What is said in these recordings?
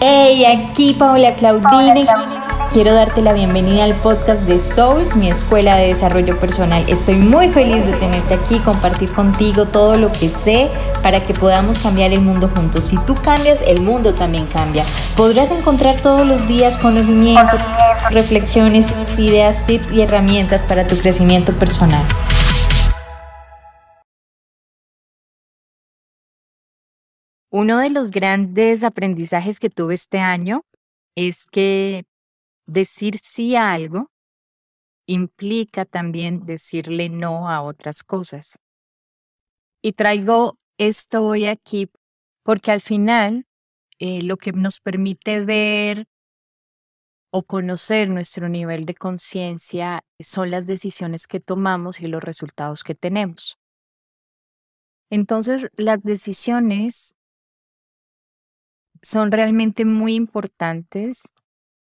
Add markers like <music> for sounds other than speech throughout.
Hey, aquí Paola Claudine. Quiero darte la bienvenida al podcast de Souls, mi escuela de desarrollo personal. Estoy muy feliz de tenerte aquí, compartir contigo todo lo que sé para que podamos cambiar el mundo juntos. Si tú cambias, el mundo también cambia. Podrás encontrar todos los días conocimiento, reflexiones, ideas, tips y herramientas para tu crecimiento personal. Uno de los grandes aprendizajes que tuve este año es que decir sí a algo implica también decirle no a otras cosas. Y traigo esto hoy aquí porque al final eh, lo que nos permite ver o conocer nuestro nivel de conciencia son las decisiones que tomamos y los resultados que tenemos. Entonces, las decisiones son realmente muy importantes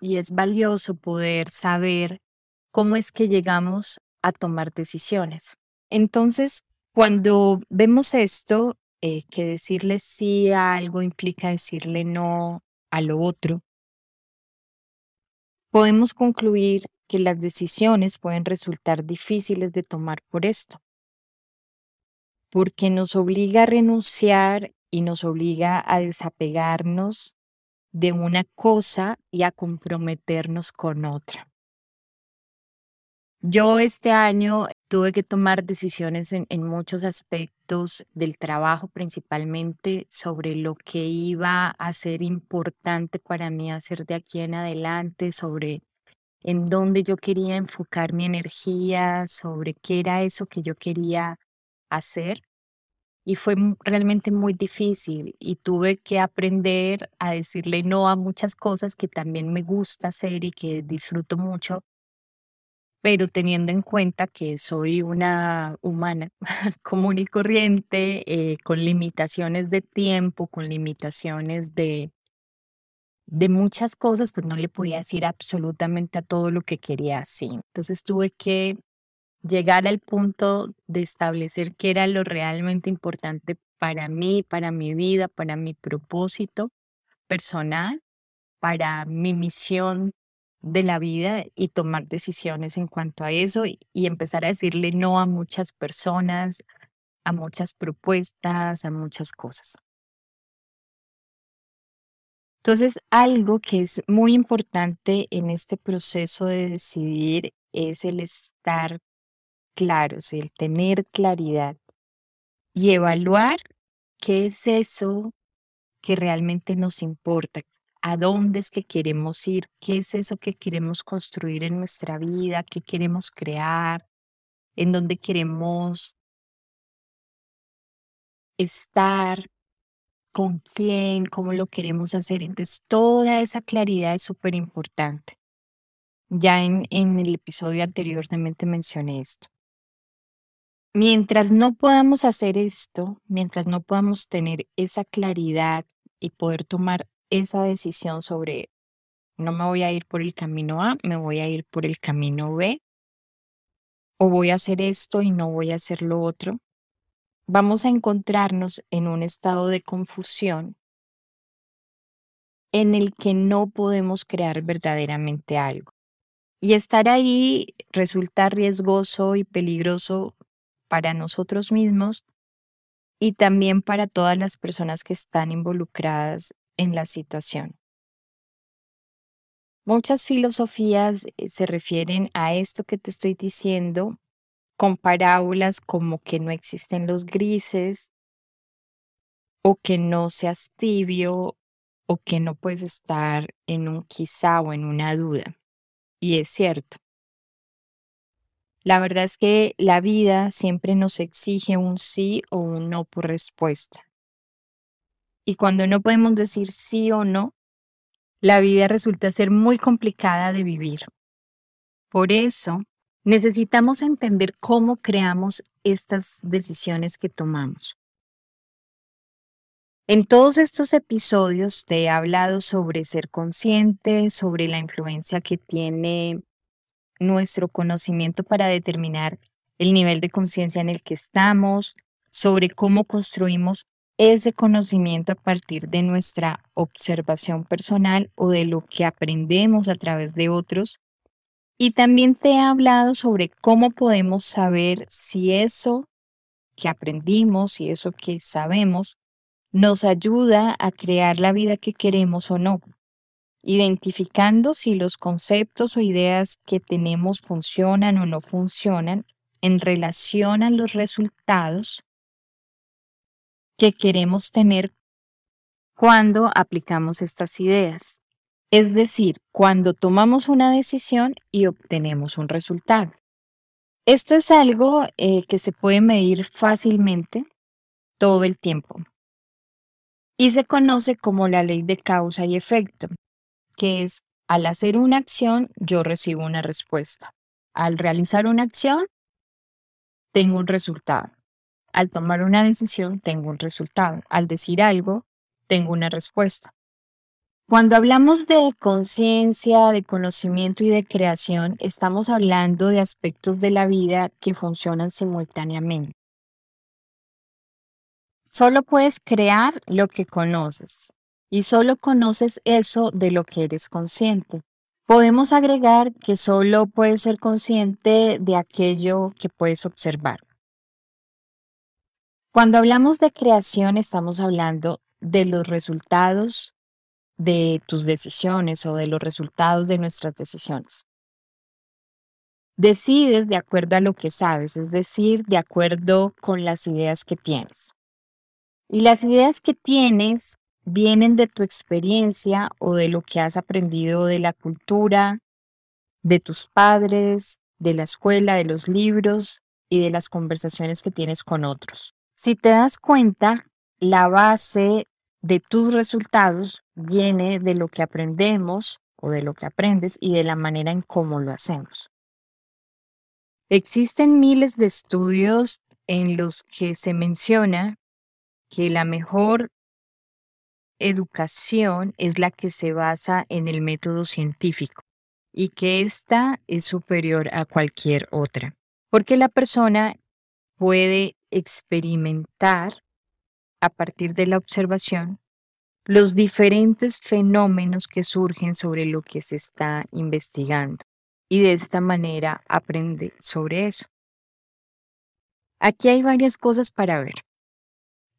y es valioso poder saber cómo es que llegamos a tomar decisiones. Entonces, cuando vemos esto, eh, que decirle sí a algo implica decirle no a lo otro, podemos concluir que las decisiones pueden resultar difíciles de tomar por esto, porque nos obliga a renunciar y nos obliga a desapegarnos de una cosa y a comprometernos con otra. Yo este año tuve que tomar decisiones en, muchos aspectos del trabajo, principalmente sobre lo que iba a ser importante para mí hacer de aquí en adelante, sobre en dónde yo quería enfocar mi energía, sobre qué era eso que yo quería hacer y fue realmente muy difícil y tuve que aprender a decirle no a muchas cosas que también me gusta hacer y que disfruto mucho, pero teniendo en cuenta que soy una humana <laughs> común y corriente, eh, con limitaciones de tiempo, con limitaciones de, de muchas cosas, pues no le podía decir absolutamente a todo lo que quería así. Entonces tuve que llegar al punto de establecer qué era lo realmente importante para mí, para mi vida, para mi propósito personal, para mi misión de la vida y tomar decisiones en cuanto a eso y, empezar a decirle no a muchas personas, a muchas propuestas, a muchas cosas. Entonces, algo que es muy importante en este proceso de decidir es el estar claros, el tener claridad y evaluar qué es eso que realmente nos importa, a dónde es que queremos ir, qué es eso que queremos construir en nuestra vida, qué queremos crear, en dónde queremos estar, con quién, cómo lo queremos hacer. Entonces, toda esa claridad es súper importante. Ya en, en el episodio anterior también te mencioné esto. Mientras no podamos hacer esto, mientras no podamos tener esa claridad y poder tomar esa decisión sobre no me voy a ir por el camino A, me voy a ir por el camino B, o voy a hacer esto y no voy a hacer lo otro, vamos a encontrarnos en un estado de confusión en el que no podemos crear verdaderamente algo. Y estar ahí resulta riesgoso y peligroso para nosotros mismos y también para todas las personas que están involucradas en la situación. Muchas filosofías eh, se refieren a esto que te estoy diciendo con parábolas como que no existen los grises o que no seas tibio o que no puedes estar en un quizá o en una duda. Y es cierto. La verdad es que la vida siempre nos exige un sí o un no por respuesta. Y cuando no podemos decir sí o no, la vida resulta ser muy complicada de vivir. Por eso, necesitamos entender cómo creamos estas decisiones que tomamos. En todos estos episodios te he hablado sobre ser consciente, sobre la influencia que tiene nuestro conocimiento para determinar el nivel de conciencia en el que estamos, sobre cómo construimos ese conocimiento a partir de nuestra observación personal o de lo que aprendemos a través de otros. Y también te he hablado sobre cómo podemos saber si eso que aprendimos y eso que sabemos nos ayuda a crear la vida que queremos o no, identificando si los conceptos o ideas que tenemos funcionan o no funcionan en relación a los resultados que queremos tener cuando aplicamos estas ideas. Es decir, cuando tomamos una decisión y obtenemos un resultado. Esto es algo eh, que se puede medir fácilmente todo el tiempo y se conoce como la ley de causa y efecto, que es al hacer una acción yo recibo una respuesta. Al realizar una acción tengo un resultado. Al tomar una decisión, tengo un resultado. Al decir algo, tengo una respuesta. Cuando hablamos de conciencia, de conocimiento y de creación, estamos hablando de aspectos de la vida que funcionan simultáneamente. Solo puedes crear lo que conoces y solo conoces eso de lo que eres consciente. Podemos agregar que solo puedes ser consciente de aquello que puedes observar. Cuando hablamos de creación estamos hablando de los resultados de tus decisiones o de los resultados de nuestras decisiones. Decides de acuerdo a lo que sabes, es decir, de acuerdo con las ideas que tienes. Y las ideas que tienes vienen de tu experiencia o de lo que has aprendido de la cultura, de tus padres, de la escuela, de los libros y de las conversaciones que tienes con otros. Si te das cuenta, la base de tus resultados viene de lo que aprendemos o de lo que aprendes y de la manera en cómo lo hacemos. Existen miles de estudios en los que se menciona que la mejor educación es la que se basa en el método científico y que ésta es superior a cualquier otra, porque la persona puede experimentar a partir de la observación los diferentes fenómenos que surgen sobre lo que se está investigando y de esta manera aprende sobre eso. Aquí hay varias cosas para ver.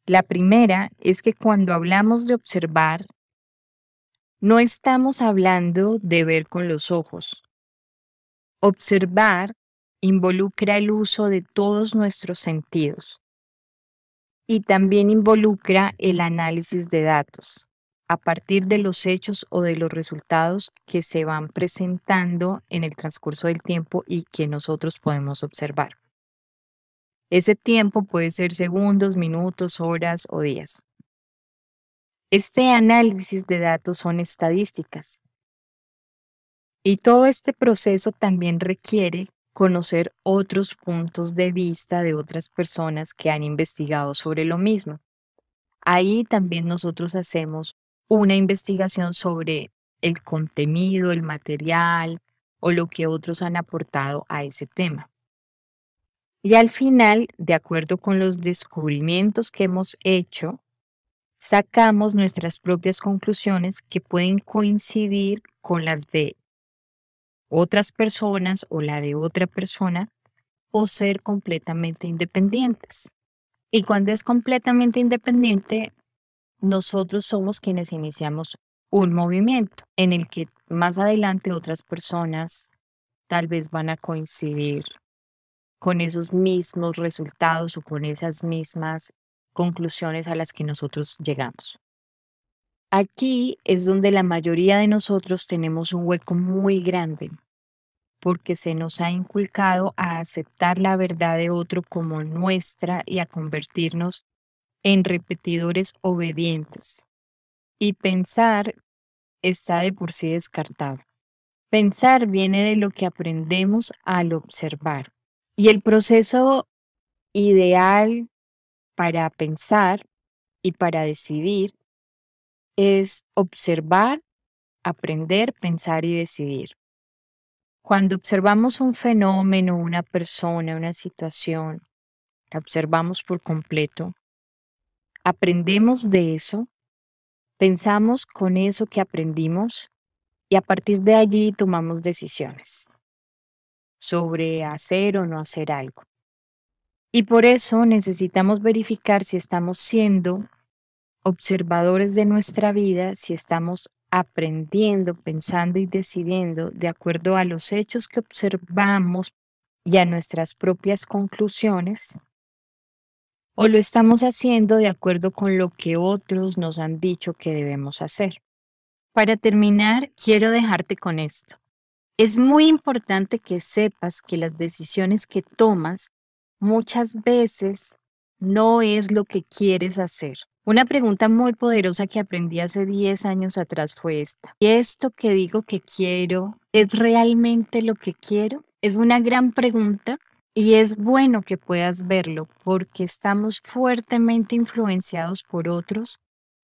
La primera es que cuando hablamos de observar, no estamos hablando de ver con los ojos. Observar involucra el uso de todos nuestros sentidos y también involucra el análisis de datos a partir de los hechos o de los resultados que se van presentando en el transcurso del tiempo y que nosotros podemos observar. Ese tiempo puede ser segundos, minutos, horas o días. Este análisis de datos son estadísticas. Y todo este proceso también requiere conocer otros puntos de vista de otras personas que han investigado sobre lo mismo. Ahí también nosotros hacemos una investigación sobre el contenido, el material o lo que otros han aportado a ese tema. Y al final, de acuerdo con los descubrimientos que hemos hecho, sacamos nuestras propias conclusiones que pueden coincidir con las de otras personas o la de otra persona o ser completamente independientes. Y cuando es completamente independiente, nosotros somos quienes iniciamos un movimiento en el que más adelante otras personas tal vez van a coincidir con esos mismos resultados o con esas mismas conclusiones a las que nosotros llegamos. Aquí es donde la mayoría de nosotros tenemos un hueco muy grande porque se nos ha inculcado a aceptar la verdad de otro como nuestra y a convertirnos en repetidores obedientes. Y pensar está de por sí descartado. Pensar viene de lo que aprendemos al observar. Y el proceso ideal para pensar y para decidir es observar, aprender, pensar y decidir. Cuando observamos un fenómeno, una persona, una situación, la observamos por completo, aprendemos de eso, pensamos con eso que aprendimos y a partir de allí tomamos decisiones sobre hacer o no hacer algo. Y por eso necesitamos verificar si estamos siendo observadores de nuestra vida, si estamos aprendiendo, pensando y decidiendo de acuerdo a los hechos que observamos y a nuestras propias conclusiones, o lo estamos haciendo de acuerdo con lo que otros nos han dicho que debemos hacer. Para terminar, quiero dejarte con esto. Es muy importante que sepas que las decisiones que tomas muchas veces no es lo que quieres hacer. Una pregunta muy poderosa que aprendí hace 10 años atrás fue esta. ¿Y esto que digo que quiero es realmente lo que quiero? Es una gran pregunta y es bueno que puedas verlo porque estamos fuertemente influenciados por otros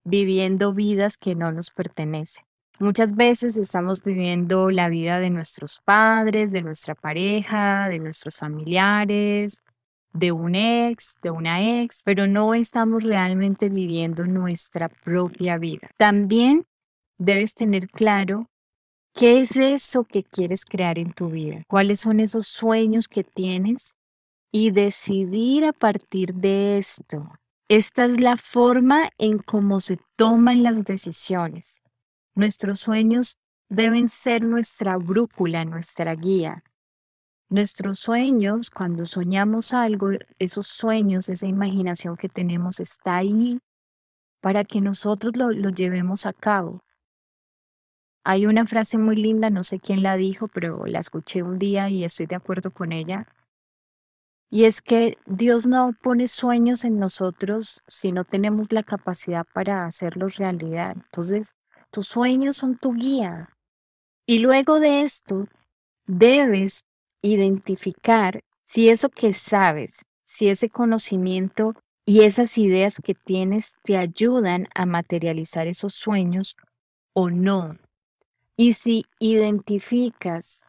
viviendo vidas que no nos pertenecen. Muchas veces estamos viviendo la vida de nuestros padres, de nuestra pareja, de nuestros familiares, de un ex, de una ex, pero no estamos realmente viviendo nuestra propia vida. También debes tener claro qué es eso que quieres crear en tu vida, cuáles son esos sueños que tienes y decidir a partir de esto. Esta es la forma en cómo se toman las decisiones. Nuestros sueños deben ser nuestra brújula, nuestra guía. Nuestros sueños, cuando soñamos algo, esos sueños, esa imaginación que tenemos está ahí para que nosotros lo, llevemos a cabo. Hay una frase muy linda, no sé quién la dijo, pero la escuché un día y estoy de acuerdo con ella. Y es que Dios no pone sueños en nosotros si no tenemos la capacidad para hacerlos realidad. Entonces, tus sueños son tu guía. Y luego de esto, debes identificar si eso que sabes, si ese conocimiento y esas ideas que tienes te ayudan a materializar esos sueños o no. Y si identificas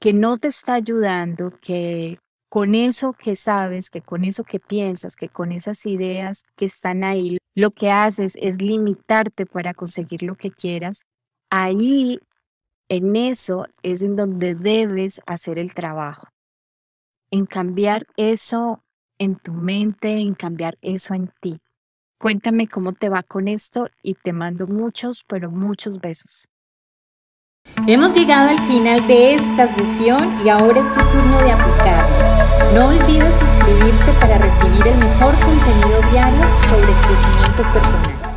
que no te está ayudando, que con eso que sabes, que con eso que piensas, que con esas ideas que están ahí, lo que haces es limitarte para conseguir lo que quieras, ahí en eso es en donde debes hacer el trabajo, en cambiar eso en tu mente, en cambiar eso en ti. Cuéntame cómo te va con esto y te mando muchos, pero muchos besos. Hemos llegado al final de esta sesión y ahora es tu turno de aplicarlo. No olvides suscribirte para recibir el mejor contenido diario sobre crecimiento personal.